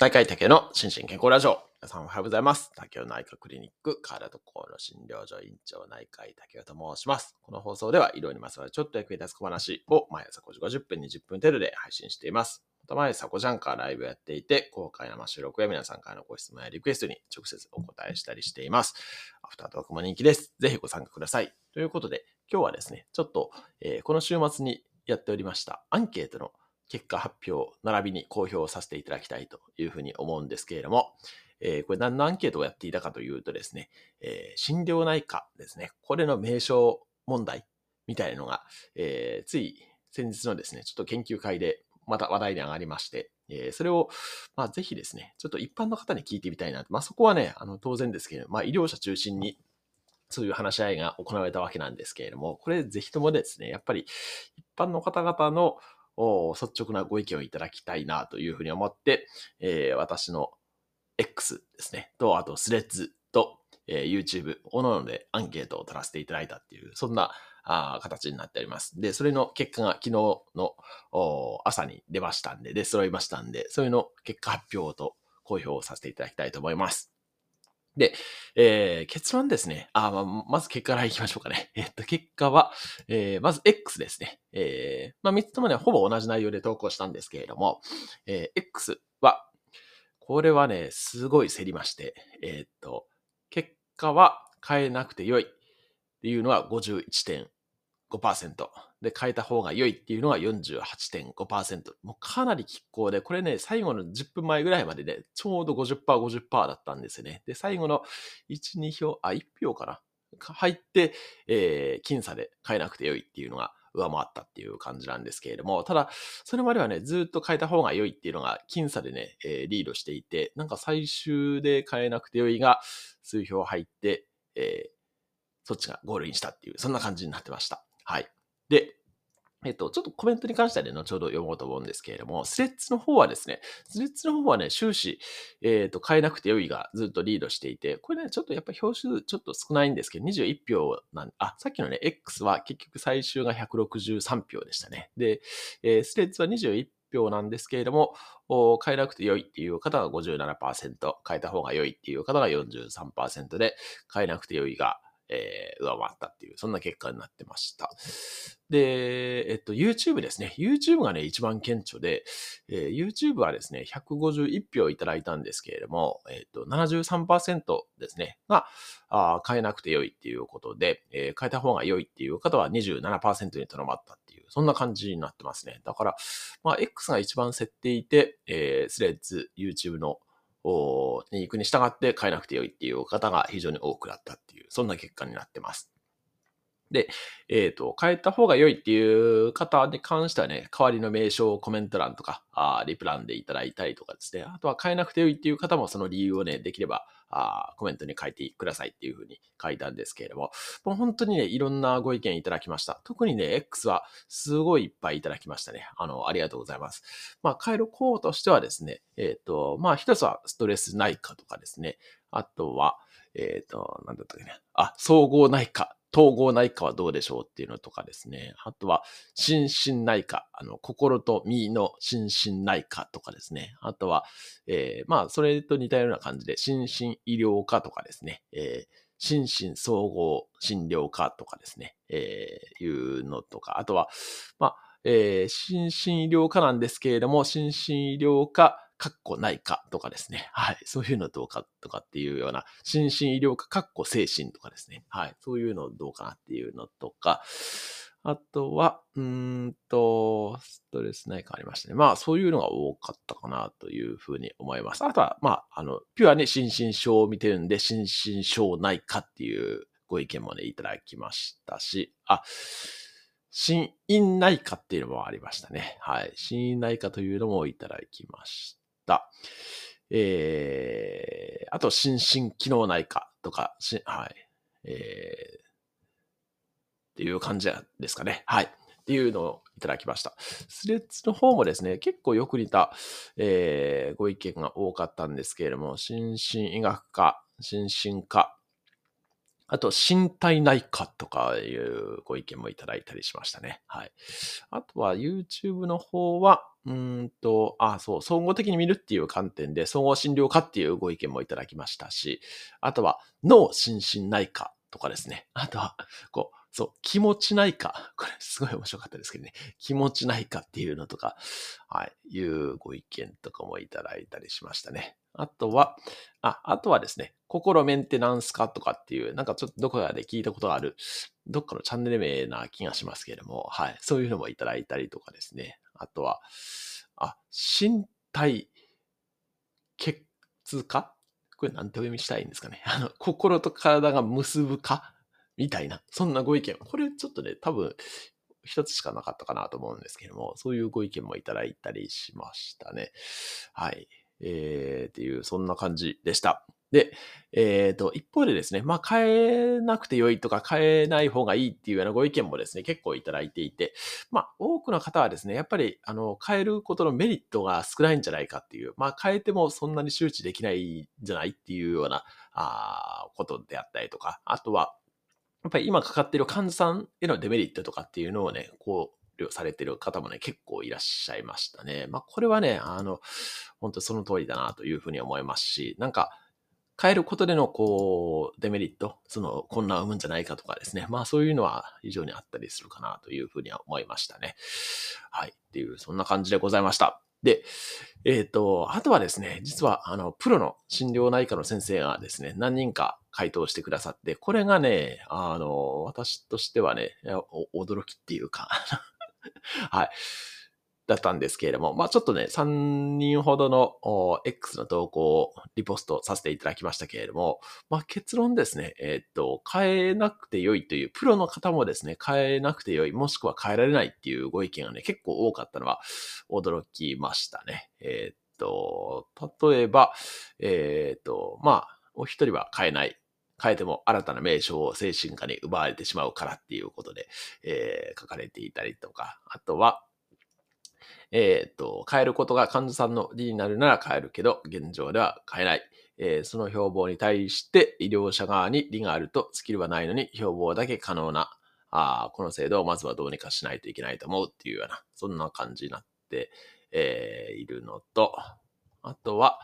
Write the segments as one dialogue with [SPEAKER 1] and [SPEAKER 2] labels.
[SPEAKER 1] 大会竹の心身健康ラジオ。皆さんおはようございます。竹尾内科クリニック、体と心の診療所院長内科医竹尾と申します。この放送では、医療にまつわるちょっと役に立つ小話を毎朝5時50分、20分程度で配信しています。また毎朝5時半からライブやっていて、公開生収録や皆さんからのご質問やリクエストに直接お答えしたりしています。アフタートークも人気です。ぜひご参加ください。ということで、今日はですね、ちょっと、えーこの週末にやっておりましたアンケートの結果発表並びに公表させていただきたいというふうに思うんですけれども、えーこれ何のアンケートをやっていたかというとですね、えー心療内科ですね、これの名称問題みたいなのが、えーつい先日のですね、ちょっと研究会でまた話題に上がりまして、えーそれを、まあ、ぜひですね、ちょっと一般の方に聞いてみたいなと。まあ、そこはね、あの、当然ですけれども、まあ、医療者中心にそういう話し合いが行われたわけなんですけれども、これぜひともですね、やっぱり一般の方々の率直なご意見をいただきたいなというふうに思って、えー私の X ですね、と、あとスレッズと、えー YouTube、おのおのでアンケートを取らせていただいたっていう、そんなあ形になっております。で、それの結果が昨日の朝に出ましたんで、で、揃いましたんで、それの結果発表と公表をさせていただきたいと思います。で、えー結論ですね。あ、まあ、まず結果からいきましょうかね。えっと、結果は、えーまず X ですね。えーまあ、3つともね、ほぼ同じ内容で投稿したんですけれども、えー X は、これはね、すごい競りまして、えーっと、結果は変えなくてよいっていうのは5%。で、変えた方が良いっていうのが48.5%。もうかなり拮抗で、これね、最後の10分前ぐらいまでね、ちょうど50%、50%だったんですよね。で、最後の1、2票、あ、1票かな？入って、えー、僅差で変えなくて良いっていうのが上回ったっていう感じなんですけれども、ただ、それまではね、ずっと変えた方が良いっていうのが僅差でね、えーリードしていて、なんか最終で変えなくて良いが数票入って、えーそっちがゴールインしたっていう、そんな感じになってました。はい。で、えっと、ちょっとコメントに関してはね、後ほど読もうと思うんですけれども、スレッズの方はですね、スレッズの方はね、終始、えっと、変えなくて良いがずっとリードしていて、これね、ちょっとやっぱ票数ちょっと少ないんですけど、21票なんあ、さっきのね、X は結局最終が163票でしたね。で、えースレッズは21票なんですけれども、変えなくて良いっていう方が57%、変えた方が良いっていう方が43%で、変えなくて良いが、えー上回ったっていう、そんな結果になってました。で、えっと、YouTube ですね。YouTube がね、一番顕著で、えー YouTube はですね、151票いただいたんですけれども、えっと、73%ですね、が、あ変えなくて良いっていうことで、えー変えた方が良いっていう方は27%にとどまったっていう、そんな感じになってますね。だから、まあ、X が一番競っていて、えースレッズ、YouTube のに行くに従って変えなくてよいっていう方が非常に多くなったっていう、そんな結果になってます。で、えっ、と、変えた方が良いっていう方に関してはね、代わりの名称をコメント欄とか、あリプ欄でいただいたりとかですね、あとは変えなくて良いっていう方もその理由をね、できれば、あコメントに書いてくださいっていうふうに書いたんですけれども、もう本当にね、いろんなご意見いただきました。特にね、X はすごいいっぱいいただきましたね。あの、ありがとうございます。まあ、回路項としてはですね、えっ、と、まあ、一つはストレス内科とかですね。あとは、えっ、と、なんだったっけね。あ、総合内科。統合内科はどうでしょうっていうのとかですね。あとは、心身内科。あの、心と身の心身内科とかですね。あとは、えーまあ、それと似たような感じで、心身医療科とかですね。えー心身総合診療科とかですね。えーいうのとか。あとは、まあ、えー心身医療科なんですけれども、心身医療科、かっこ内科とかですね。はい。そういうのどうかとかっていうような、心身医療科、かっこ精神とかですね。はい。そういうのどうかなっていうのとか、あとは、うーんと、ストレス内科ありましたね。まあ、そういうのが多かったかなというふうに思います。あとは、まあ、あの、ピュアに心身症を見てるんで、心身症内科っていうご意見もね、いただきましたし、あ、心院内科っていうのもありましたね。はい。心院内科というのもいただきました。えー、あと、心身機能内科とか、しはい。えー、っていう感じですかね。はい。っていうのをいただきました。スレッズの方もですね、結構よく似た、えーご意見が多かったんですけれども、心身医学科、心身科、あと、身体内科とかいうご意見もいただいたりしましたね。はい。あとは YouTube の方は、うんと、あ、そう、総合的に見るっていう観点で、総合診療科っていうご意見もいただきましたし、あとは脳心身内科とかですね。あとは、こう、そう、気持ちないか。これすごい面白かったですけどね。気持ちないかっていうのとか、はい、いうご意見とかもいただいたりしましたね。あとは、あ、あとはですね、心メンテナンスかとかっていう、なんかちょっとどこかで聞いたことがある、どっかのチャンネル名な気がしますけれども、はい、そういうのもいただいたりとかですね。あとは、あ、身体血化？これなんてお読みしたいんですかね。あの、心と体が結ぶかみたいな、そんなご意見。これちょっとね、多分、一つしかなかったかなと思うんですけども、そういうご意見もいただいたりしましたね。はい。えー、っていう、そんな感じでした。で、えっ、ー、と、一方でですね、まあ、変えなくてよいとか変えない方がいいっていうようなご意見もですね、結構いただいていて、まあ、多くの方はですね、やっぱり、あの、変えることのメリットが少ないんじゃないかっていう、まあ、変えてもそんなに周知できないんじゃないっていうような、あことであったりとか、あとは、やっぱり今かかっている患者さんへのデメリットとかっていうのをね、こう、されてる方もね、結構いらっしゃいましたね。まあ、これはね、あの、本当その通りだなというふうに思いますし、なんか、変えることでの、こう、デメリット、その、こんな生むんじゃないかとかですね。まあ、そういうのは非常にあったりするかなというふうには思いましたね。はい。っていう、そんな感じでございました。で、えっ、ー、と、あとはですね、実は、あの、プロの診療内科の先生がですね、何人か回答してくださって、これがね、あの、私としてはね、驚きっていうか はい。だったんですけれども、まあちょっとね、3人ほどの X の投稿をリポストさせていただきましたけれども、まあ結論ですね、えっ、と、変えなくて良いという、プロの方もですね、変えなくて良い、もしくは変えられないっていうご意見がね、結構多かったのは驚きましたね。えっ、と、例えば、えっ、と、まあ、お一人は変えない。変えても新たな名称を精神科に奪われてしまうからっていうことで、えー、書かれていたりとか、あとは、えっ、ー、と、変えることが患者さんの利になるなら変えるけど、現状では変えない。えー、その標榜に対して医療者側に利があるとスキルはないのに標榜だけ可能な、あこの制度をまずはどうにかしないといけないと思うっていうような、そんな感じになって、えー、いるのと、あとは、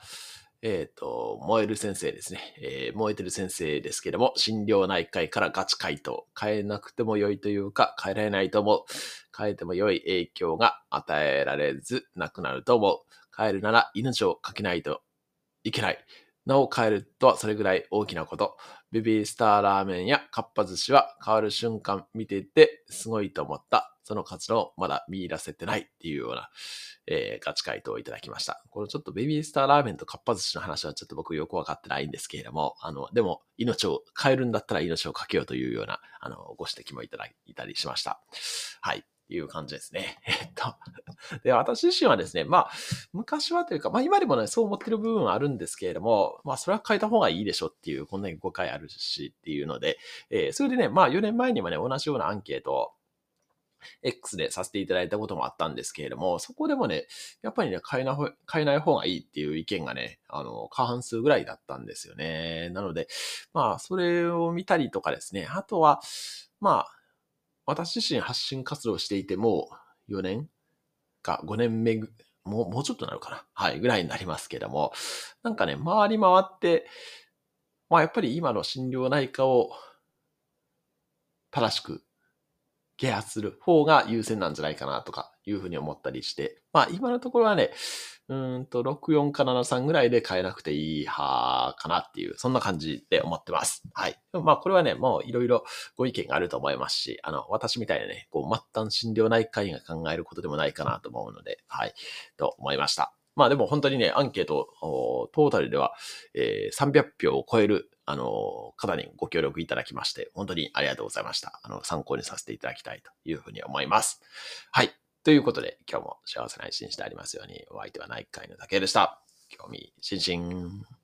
[SPEAKER 1] えっ、ー、と、燃える先生ですね。えー、燃えてる先生ですけども、心療内科医からガチ回答。変えなくても良いというか、変えられないと思う。変えても良い影響が与えられず、なくなると思う。変えるなら命をかけないといけない。なお変えるとはそれぐらい大きなこと。ベビースターラーメンやかっぱ寿司は変わる瞬間見ていてすごいと思った。その活動をまだ見出せてないっていうような、えー、ガチ回答をいただきました。これちょっとベビースターラーメンとかっぱ寿司の話はちょっと僕よくわかってないんですけれども、あの、でも命を変えるんだったら命をかけようというような、あの、ご指摘もいただいたりしました。はい。いう感じですね。えっと。で、私自身はですね、まあ、昔はというか、まあ今でもね、そう思ってる部分はあるんですけれども、まあそれは変えた方がいいでしょっていう、こんなに誤解あるしっていうので、えー、それでね、まあ4年前にもね、同じようなアンケートを X でさせていただいたこともあったんですけれども、そこでもね、やっぱりね、変えな変えない方がいいっていう意見がね、あの、過半数ぐらいだったんですよね。なので、まあ、それを見たりとかですね、あとは、まあ、私自身発信活動していても、4年か5年目ぐ、もう、もうちょっとなるかな。はい、ぐらいになりますけども、なんかね、回り回って、まあやっぱり今の心療内科を正しく啓発する方が優先なんじゃないかなとかいうふうに思ったりして、まあ今のところはね、うんと64か73ぐらいで変えなくていい派かなっていう、そんな感じで思ってます。はい。まあこれはね、もういろいろご意見があると思いますし、あの、私みたいなね、こう末端診療内科医が考えることでもないかなと思うので、はい、と思いました。まあでも本当にね、アンケート、トータルでは、えー、300票を超えるあの、方にご協力いただきまして、本当にありがとうございました。あの、参考にさせていただきたいというふうに思います。はい。ということで、今日も幸せな一日でありますように、お相手は内科医の竹でした。興味津々。